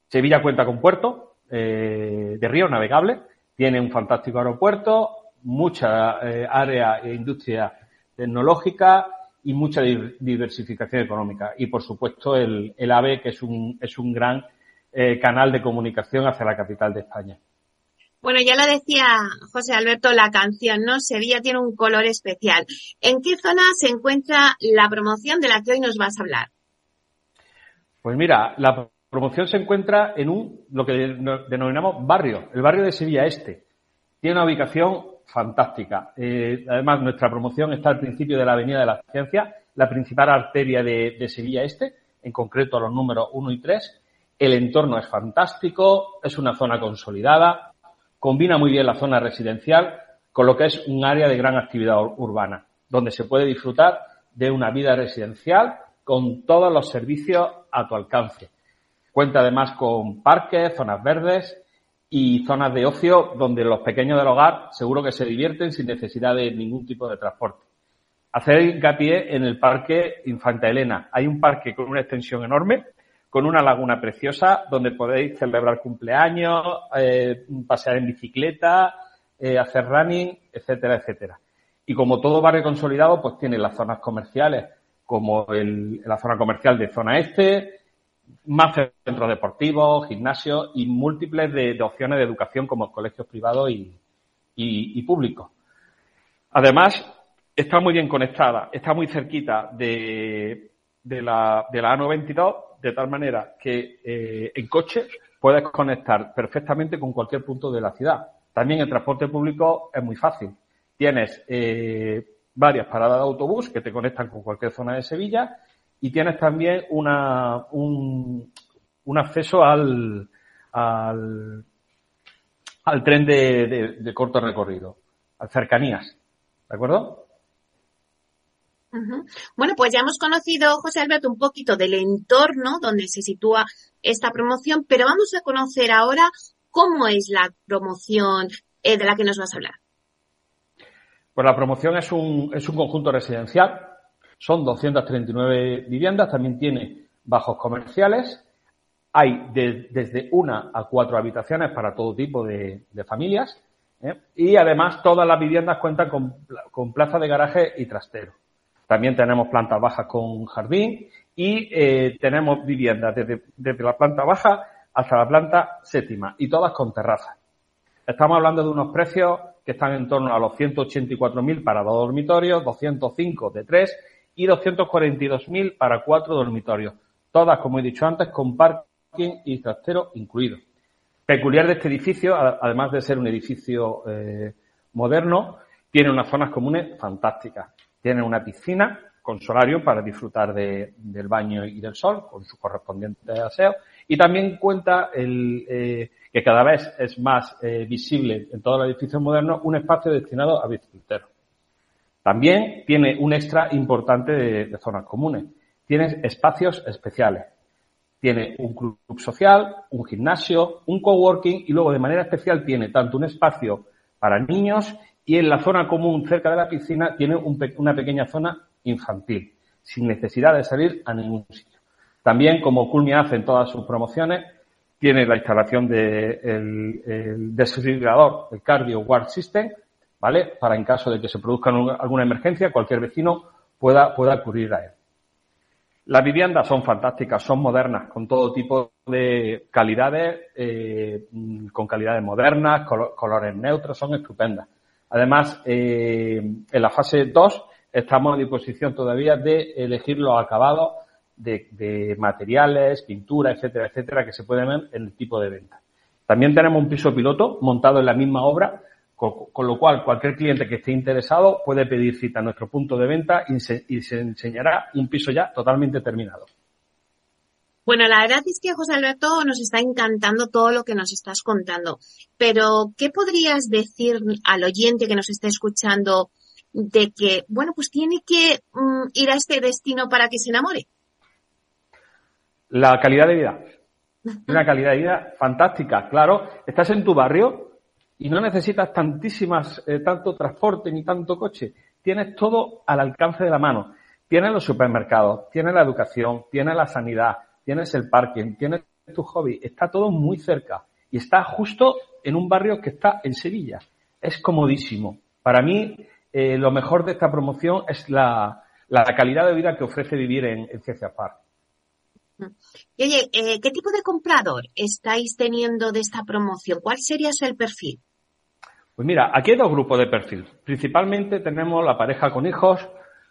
Sevilla cuenta con puerto eh, de río navegable, tiene un fantástico aeropuerto, mucha eh, área e industria tecnológica y mucha diversificación económica. Y, por supuesto, el, AVE, que es un, es un gran eh, canal de comunicación hacia la capital de España. Bueno, ya lo decía José Alberto, la canción, ¿no? Sevilla tiene un color especial. ¿En qué zona se encuentra la promoción de la que hoy nos vas a hablar? Pues mira, la promoción se encuentra en un, lo que denominamos barrio, el barrio de Sevilla Este. Tiene una ubicación fantástica. Eh, además, nuestra promoción está al principio de la Avenida de la Ciencia, la principal arteria de, de Sevilla Este, en concreto los números 1 y 3. El entorno es fantástico, es una zona consolidada, combina muy bien la zona residencial con lo que es un área de gran actividad urbana, donde se puede disfrutar de una vida residencial con todos los servicios a tu alcance. Cuenta además con parques, zonas verdes y zonas de ocio donde los pequeños del hogar seguro que se divierten sin necesidad de ningún tipo de transporte. Hacer hincapié en el Parque Infanta Elena. Hay un parque con una extensión enorme con una laguna preciosa donde podéis celebrar cumpleaños, eh, pasear en bicicleta, eh, hacer running, etcétera, etcétera. Y como todo barrio consolidado, pues tiene las zonas comerciales, como el, la zona comercial de zona este, más centros deportivos, gimnasios y múltiples de, opciones de educación como colegios privados y, públicos. Además, está muy bien conectada, está muy cerquita de, de la, de la A92 de tal manera que eh, en coche puedes conectar perfectamente con cualquier punto de la ciudad. También el transporte público es muy fácil. Tienes eh, varias paradas de autobús que te conectan con cualquier zona de Sevilla y tienes también una, un, un acceso al, al, al tren de, de, de corto recorrido, a cercanías. ¿De acuerdo? Bueno, pues ya hemos conocido, José Alberto, un poquito del entorno donde se sitúa esta promoción, pero vamos a conocer ahora cómo es la promoción eh, de la que nos vas a hablar. Pues la promoción es un, es un conjunto residencial, son 239 viviendas, también tiene bajos comerciales, hay desde una a cuatro habitaciones para todo tipo de, familias ¿eh? y además todas las viviendas cuentan con plaza de garaje y trastero. También tenemos plantas bajas con jardín y eh, tenemos viviendas desde, la planta baja hasta la planta séptima y todas con terraza. Estamos hablando de unos precios que están en torno a los 184.000 para dos dormitorios, 205 de tres y 242.000 para cuatro dormitorios. Todas, como he dicho antes, con parking y trastero incluido. Peculiar de este edificio, además de ser un edificio eh, moderno, tiene unas zonas comunes fantásticas. Tiene una piscina con solario para disfrutar de, del baño y del sol, con su correspondiente aseo. Y también cuenta el, eh, que cada vez es más eh, visible en todos los edificios modernos un espacio destinado a bicicleteros. También tiene un extra importante de, de zonas comunes. Tiene espacios especiales. Tiene un club social, un gimnasio, un coworking y luego de manera especial tiene tanto un espacio para niños y en la zona común cerca de la piscina tiene una pequeña zona infantil, sin necesidad de salir a ningún sitio. También, como Culmia hace en todas sus promociones, tiene la instalación del de el desfibrilador, el Cardio Guard System, ¿vale? Para en caso de que se produzca alguna emergencia, cualquier vecino pueda, pueda acudir a él. Las viviendas son fantásticas, son modernas, con todo tipo de calidades, eh, con calidades modernas, colores neutros, son estupendas. Además, eh, en la fase 2 estamos a disposición todavía de elegir los acabados de, materiales, pintura, etcétera, etcétera, que se pueden ver en el tipo de venta. También tenemos un piso piloto montado en la misma obra, con, lo cual cualquier cliente que esté interesado puede pedir cita a nuestro punto de venta y se, y se enseñará un piso ya totalmente terminado. Bueno, la verdad es que José Alberto nos está encantando todo lo que nos estás contando, pero ¿qué podrías decir al oyente que nos está escuchando de que, bueno, pues tiene que mm, ir a este destino para que se enamore? La calidad de vida. Una calidad de vida fantástica. Claro, estás en tu barrio y no necesitas tantísimas, eh, tanto transporte ni tanto coche. Tienes todo al alcance de la mano. Tienes los supermercados, tienes la educación, tienes la sanidad, tienes el parking, tienes tu hobby. Está todo muy cerca y está justo en un barrio que está en Sevilla. Es comodísimo. Para mí, eh, lo mejor de esta promoción es la, calidad de vida que ofrece vivir en, en Ciencia Park. Y oye, eh, ¿qué tipo de comprador estáis teniendo de esta promoción? ¿Cuál sería el perfil? Pues mira, aquí hay dos grupos de perfil. Principalmente tenemos la pareja con hijos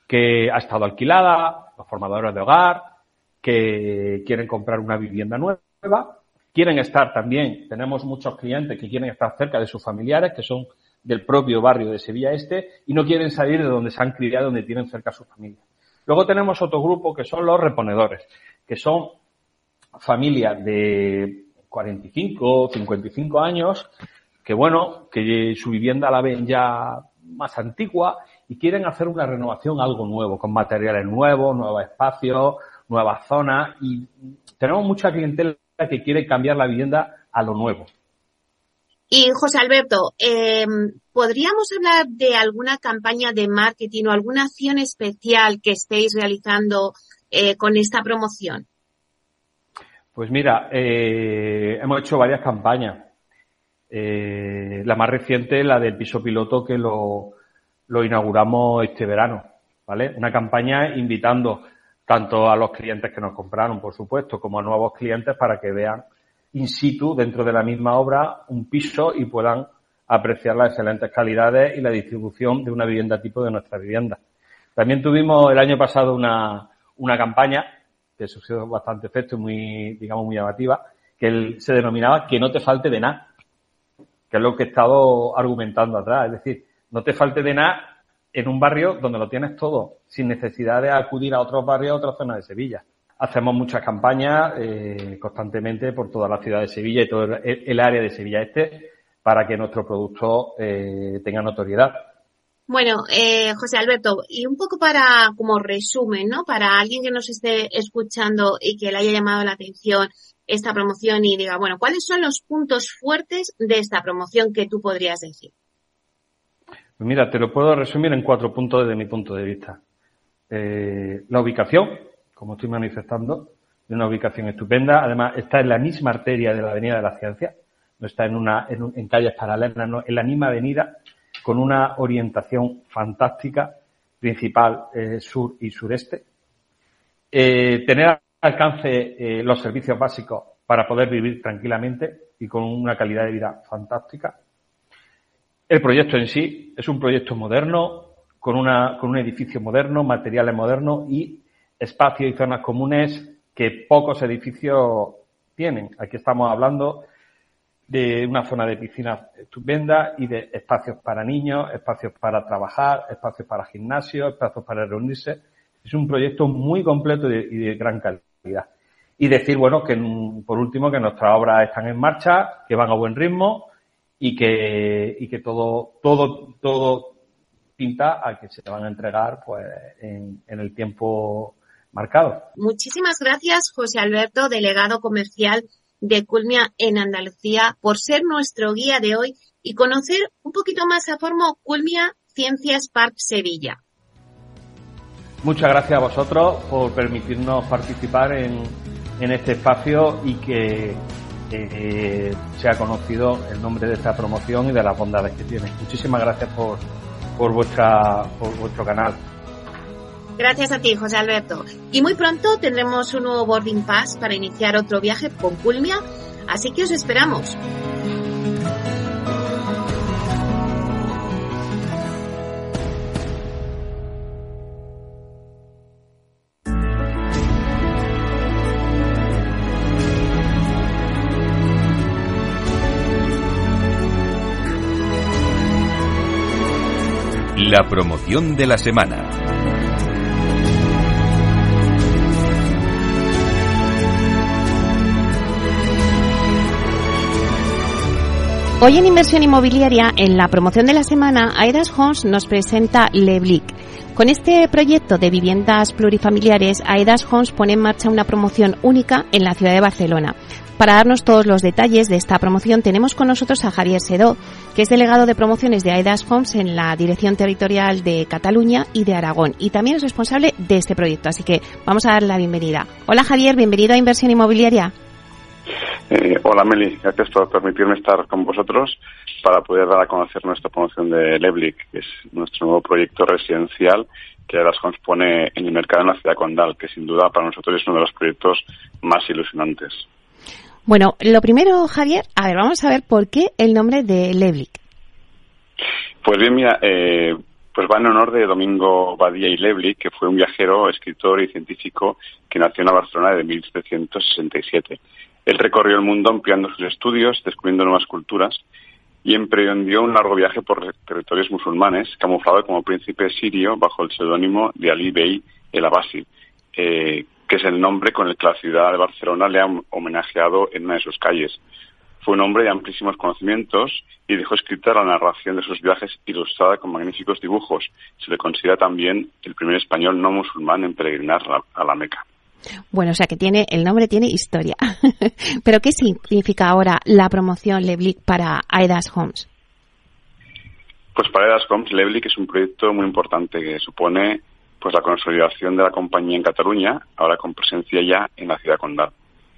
que ha estado alquilada, los formadores de hogar, que quieren comprar una vivienda nueva, quieren estar también, tenemos muchos clientes que quieren estar cerca de sus familiares, que son del propio barrio de Sevilla Este, y no quieren salir de donde se han criado, donde tienen cerca a su familia. Luego tenemos otro grupo que son los reponedores, que son familias de 45, 55 años, que bueno, que su vivienda la ven ya más antigua y quieren hacer una renovación algo nuevo, con materiales nuevos, nuevos espacios, nuevas zonas y tenemos mucha clientela que quiere cambiar la vivienda a lo nuevo. Y José Alberto, eh, ¿podríamos hablar de alguna campaña de marketing o alguna acción especial que estéis realizando eh, con esta promoción? Pues mira, eh, hemos hecho varias campañas. Eh, la más reciente, la del piso piloto, que lo, lo inauguramos este verano, ¿vale? Una campaña invitando tanto a los clientes que nos compraron, por supuesto, como a nuevos clientes para que vean in situ, dentro de la misma obra, un piso y puedan apreciar las excelentes calidades y la distribución de una vivienda tipo de nuestra vivienda. También tuvimos el año pasado una, una campaña que surgió bastante efecto y muy, digamos, muy llamativa, que se denominaba que no te falte de nada, que es lo que he estado argumentando atrás. Es decir, no te falte de nada en un barrio donde lo tienes todo, sin necesidad de acudir a otros barrios, a otras zonas de Sevilla. Hacemos muchas campañas eh, constantemente por toda la ciudad de Sevilla y todo el, área de Sevilla Este para que nuestro producto eh, tenga notoriedad. Bueno, eh, José Alberto, y un poco para, como resumen, ¿no? Para alguien que nos esté escuchando y que le haya llamado la atención esta promoción y diga, bueno, ¿cuáles son los puntos fuertes de esta promoción que tú podrías decir? Pues mira, te lo puedo resumir en cuatro puntos desde mi punto de vista. Eh, la ubicación, como estoy manifestando, es una ubicación estupenda. Además, está en la misma arteria de la Avenida de la Ciencia. No está en una, en, en calles paralelas, no, en la misma avenida con una orientación fantástica, principal eh, sur y sureste. Eh, tener al alcance eh, los servicios básicos para poder vivir tranquilamente y con una calidad de vida fantástica. El proyecto en sí es un proyecto moderno, con, una, con un edificio moderno, materiales modernos y espacios y zonas comunes que pocos edificios tienen. Aquí estamos hablando de una zona de piscina estupenda y de espacios para niños, espacios para trabajar, espacios para gimnasio, espacios para reunirse. Es un proyecto muy completo y de, gran calidad. Y decir, bueno, que por último que nuestras obras están en marcha, que van a buen ritmo y que, y que todo, todo, todo pinta a que se van a entregar pues en, en el tiempo marcado. Muchísimas gracias, José Alberto, delegado comercial de Culmia en Andalucía por ser nuestro guía de hoy y conocer un poquito más a fondo Culmia Ciencias Park Sevilla. Muchas gracias a vosotros por permitirnos participar en, en este espacio y que eh, sea conocido el nombre de esta promoción y de las bondades que tiene. Muchísimas gracias por, por, vuestra, por vuestro canal. Gracias a ti, José Alberto. Y muy pronto tendremos un nuevo boarding pass para iniciar otro viaje con Culmia, así que os esperamos. La promoción de la semana. Hoy en Inversión Inmobiliaria, en la promoción de la semana, Aedas Homes nos presenta Leblic. Con este proyecto de viviendas plurifamiliares, Aedas Homes pone en marcha una promoción única en la ciudad de Barcelona para darnos todos los detalles de esta promoción tenemos con nosotros a Javier Sedó, que es delegado de promociones de Aidas Homes en la Dirección Territorial de Cataluña y de Aragón y también es responsable de este proyecto. Así que vamos a darle la bienvenida. Hola Javier, bienvenido a Inversión Inmobiliaria. Eh, hola Meli, gracias por permitirme estar con vosotros para poder dar a conocer nuestra promoción de Leblic, que es nuestro nuevo proyecto residencial que las pone en el mercado en la ciudad condal, que sin duda para nosotros es uno de los proyectos más ilusionantes. Bueno, lo primero, Javier, a ver, vamos a ver por qué el nombre de Leblic. Pues bien, mira, eh, pues va en honor de Domingo Badía y Leblic, que fue un viajero, escritor y científico que nació en la Barcelona de 1767. Él recorrió el mundo ampliando sus estudios, descubriendo nuevas culturas y emprendió un largo viaje por territorios musulmanes, camuflado como príncipe sirio bajo el seudónimo de Ali Bey el Abasi, eh, que es el nombre con el que la ciudad de Barcelona le ha homenajeado en una de sus calles. Fue un hombre de amplísimos conocimientos y dejó escrita la narración de sus viajes ilustrada con magníficos dibujos. Se le considera también el primer español no musulmán en peregrinar a la Meca. Bueno, o sea que tiene, el nombre tiene historia. Pero ¿qué significa ahora la promoción Leblic para Aidas Homes? Pues para Aidas Homes, Leblic es un proyecto muy importante que supone pues la consolidación de la compañía en Cataluña, ahora con presencia ya en la ciudad condal.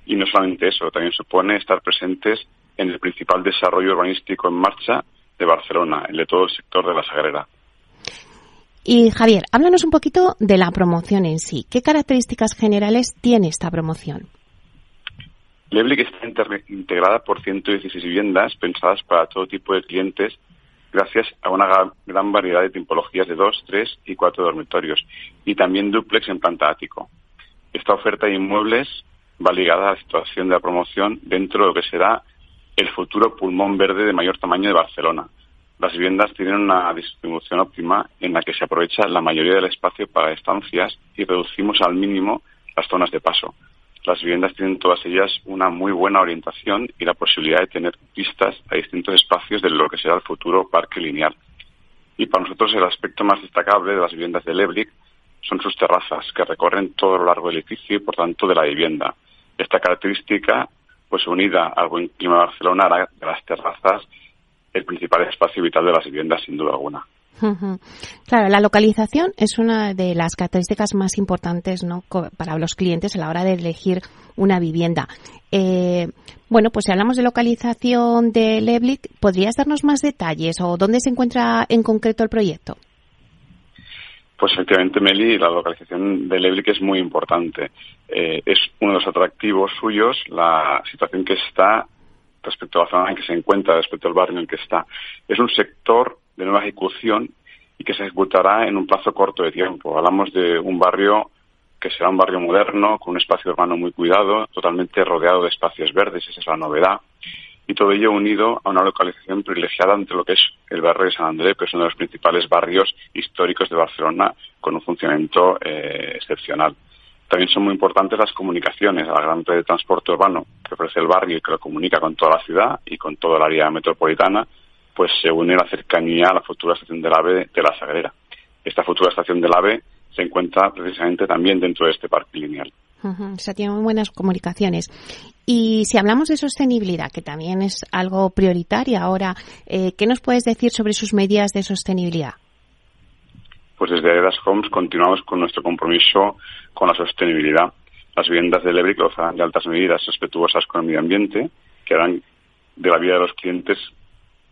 Y no solamente eso, también supone estar presentes en el principal desarrollo urbanístico en marcha de Barcelona, el de todo el sector de la Sagrera. Y Javier, háblanos un poquito de la promoción en sí. ¿Qué características generales tiene esta promoción? Leblic está integrada por 116 viviendas pensadas para todo tipo de clientes gracias a una gran variedad de tipologías de dos, tres y cuatro dormitorios y también duplex en planta ático. Esta oferta de inmuebles va ligada a la situación de la promoción dentro de lo que será el futuro pulmón verde de mayor tamaño de Barcelona, las viviendas tienen una distribución óptima en la que se aprovecha la mayoría del espacio para estancias y reducimos al mínimo las zonas de paso. Las viviendas tienen todas ellas una muy buena orientación y la posibilidad de tener vistas a distintos espacios de lo que será el futuro parque lineal. Y para nosotros el aspecto más destacable de las viviendas de Leblic son sus terrazas, que recorren todo lo largo del edificio y por tanto de la vivienda. Esta característica, pues unida al buen clima de Barcelona, hará de las terrazas el principal espacio vital de las viviendas, sin duda alguna. Claro, la localización es una de las características más importantes ¿no? para los clientes a la hora de elegir una vivienda. Eh, bueno, pues si hablamos de localización de Leblic, ¿podrías darnos más detalles o dónde se encuentra en concreto el proyecto? Pues efectivamente, Meli, la localización de Leblic es muy importante. Eh, es uno de los atractivos suyos la situación que está respecto a la zona en que se encuentra, respecto al barrio en el que está. Es un sector de nueva ejecución y que se ejecutará en un plazo corto de tiempo. Hablamos de un barrio que será un barrio moderno, con un espacio urbano muy cuidado, totalmente rodeado de espacios verdes, esa es la novedad. Y todo ello unido a una localización privilegiada entre lo que es el barrio de San Andrés, que es uno de los principales barrios históricos de Barcelona, con un funcionamiento eh, excepcional. También son muy importantes las comunicaciones, la gran red de transporte urbano que ofrece el barrio y que lo comunica con toda la ciudad y con toda el área metropolitana, pues se une la cercanía a la futura estación del AVE de la Sagrera. Esta futura estación del AVE se encuentra precisamente también dentro de este parque lineal. o sea, tiene muy buenas comunicaciones. Y si hablamos de sostenibilidad, que también es algo prioritario ahora, eh, ¿qué nos puedes decir sobre sus medidas de sostenibilidad? pues desde Edas Homes continuamos con nuestro compromiso con la sostenibilidad. Las viviendas de Lebric gozarán de altas medidas respetuosas con el medio ambiente que harán de la vida de los clientes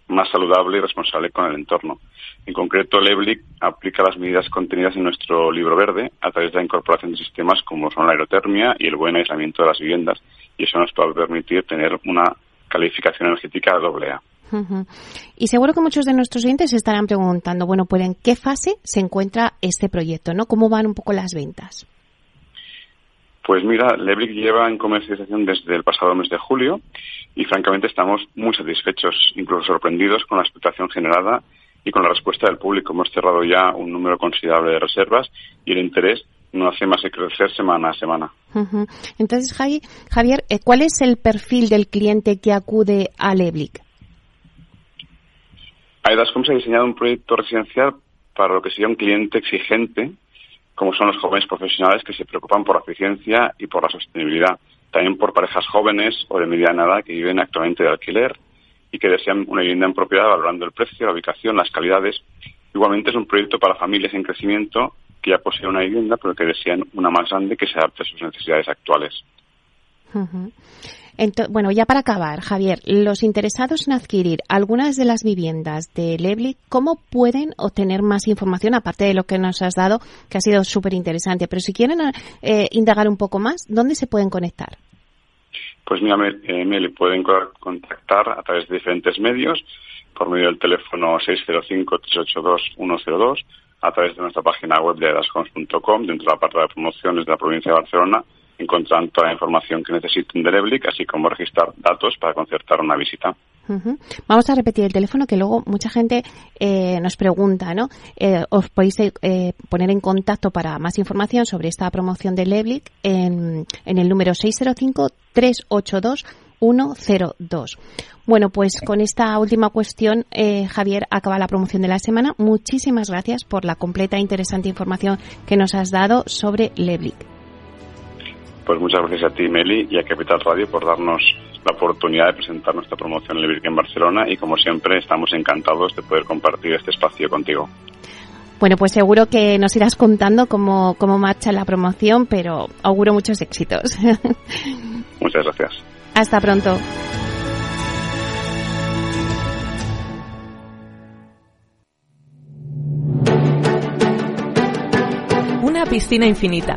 más saludable y responsable con el entorno. En concreto, Leblic aplica las medidas contenidas en nuestro libro verde a través de la incorporación de sistemas como son la aerotermia y el buen aislamiento de las viviendas, y eso nos puede permitir tener una calificación energética AA. Y seguro que muchos de nuestros oyentes se estarán preguntando, bueno, pues en qué fase se encuentra este proyecto, ¿no? ¿Cómo van un poco las ventas? Pues mira, Lebrick lleva en comercialización desde el pasado mes de julio y francamente estamos muy satisfechos, incluso sorprendidos con la expectación generada y con la respuesta del público. Hemos cerrado ya un número considerable de reservas y el interés no hace más que crecer semana a semana. Entonces, Javier, eh, ¿cuál es el perfil del cliente que acude a Leblick? Aidas Homes ha diseñado un proyecto residencial para lo que sería un cliente exigente, como son los jóvenes profesionales que se preocupan por la eficiencia y por la sostenibilidad. También por parejas jóvenes o de mediana edad que viven actualmente de alquiler y que desean una vivienda en propiedad valorando el precio, la ubicación, las calidades. Igualmente es un proyecto para familias en crecimiento que ya poseen una vivienda pero que desean una más grande que se adapte a sus necesidades actuales bueno, ya para acabar, Javier, los interesados en adquirir algunas de las viviendas de Lebli, ¿cómo pueden obtener más información aparte de lo que nos has dado, que ha sido súper interesante? Pero si quieren eh, indagar un poco más, ¿dónde se pueden conectar? Pues mira, eh, me, pueden contactar a través de diferentes medios, por medio del teléfono 605-382-102, a través de nuestra página web de edascons.com, dentro de la parte de promociones de la provincia de Barcelona, encontrarán toda la información que necesiten del EBLIC, así como registrar datos para concertar una visita. Vamos a repetir el teléfono que luego mucha gente eh, nos pregunta, ¿no? Eh, os podéis eh, poner en contacto para más información sobre esta promoción del EBLIC en, el número 605 382 102. Bueno, pues con esta última cuestión, Javier, acaba la promoción de la semana. Muchísimas gracias por la completa e interesante información que nos has dado sobre Leblic. Pues muchas gracias a ti, Meli, y a Capital Radio por darnos la oportunidad de presentar nuestra promoción en en Barcelona y como siempre estamos encantados de poder compartir este espacio contigo. Bueno, pues seguro que nos irás contando cómo, cómo marcha la promoción, pero auguro muchos éxitos. Muchas gracias. Hasta pronto. Una piscina infinita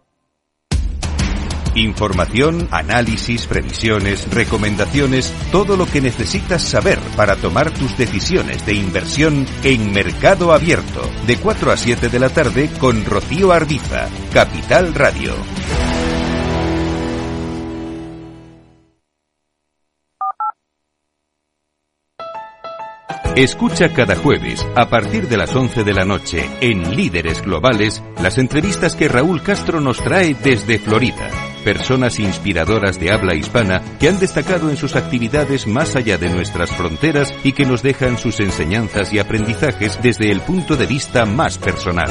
Información, análisis, previsiones, recomendaciones, todo lo que necesitas saber para tomar tus decisiones de inversión en Mercado Abierto, de 4 a 7 de la tarde con Rocío Arbiza, Capital Radio. Escucha cada jueves, a partir de las 11 de la noche, en Líderes Globales, las entrevistas que Raúl Castro nos trae desde Florida personas inspiradoras de habla hispana que han destacado en sus actividades más allá de nuestras fronteras y que nos dejan sus enseñanzas y aprendizajes desde el punto de vista más personal.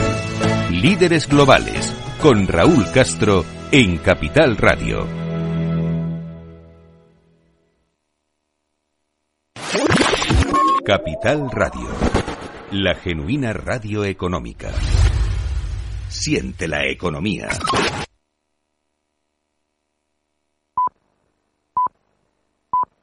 Líderes Globales, con Raúl Castro, en Capital Radio. Capital Radio, la genuina radio económica. Siente la economía.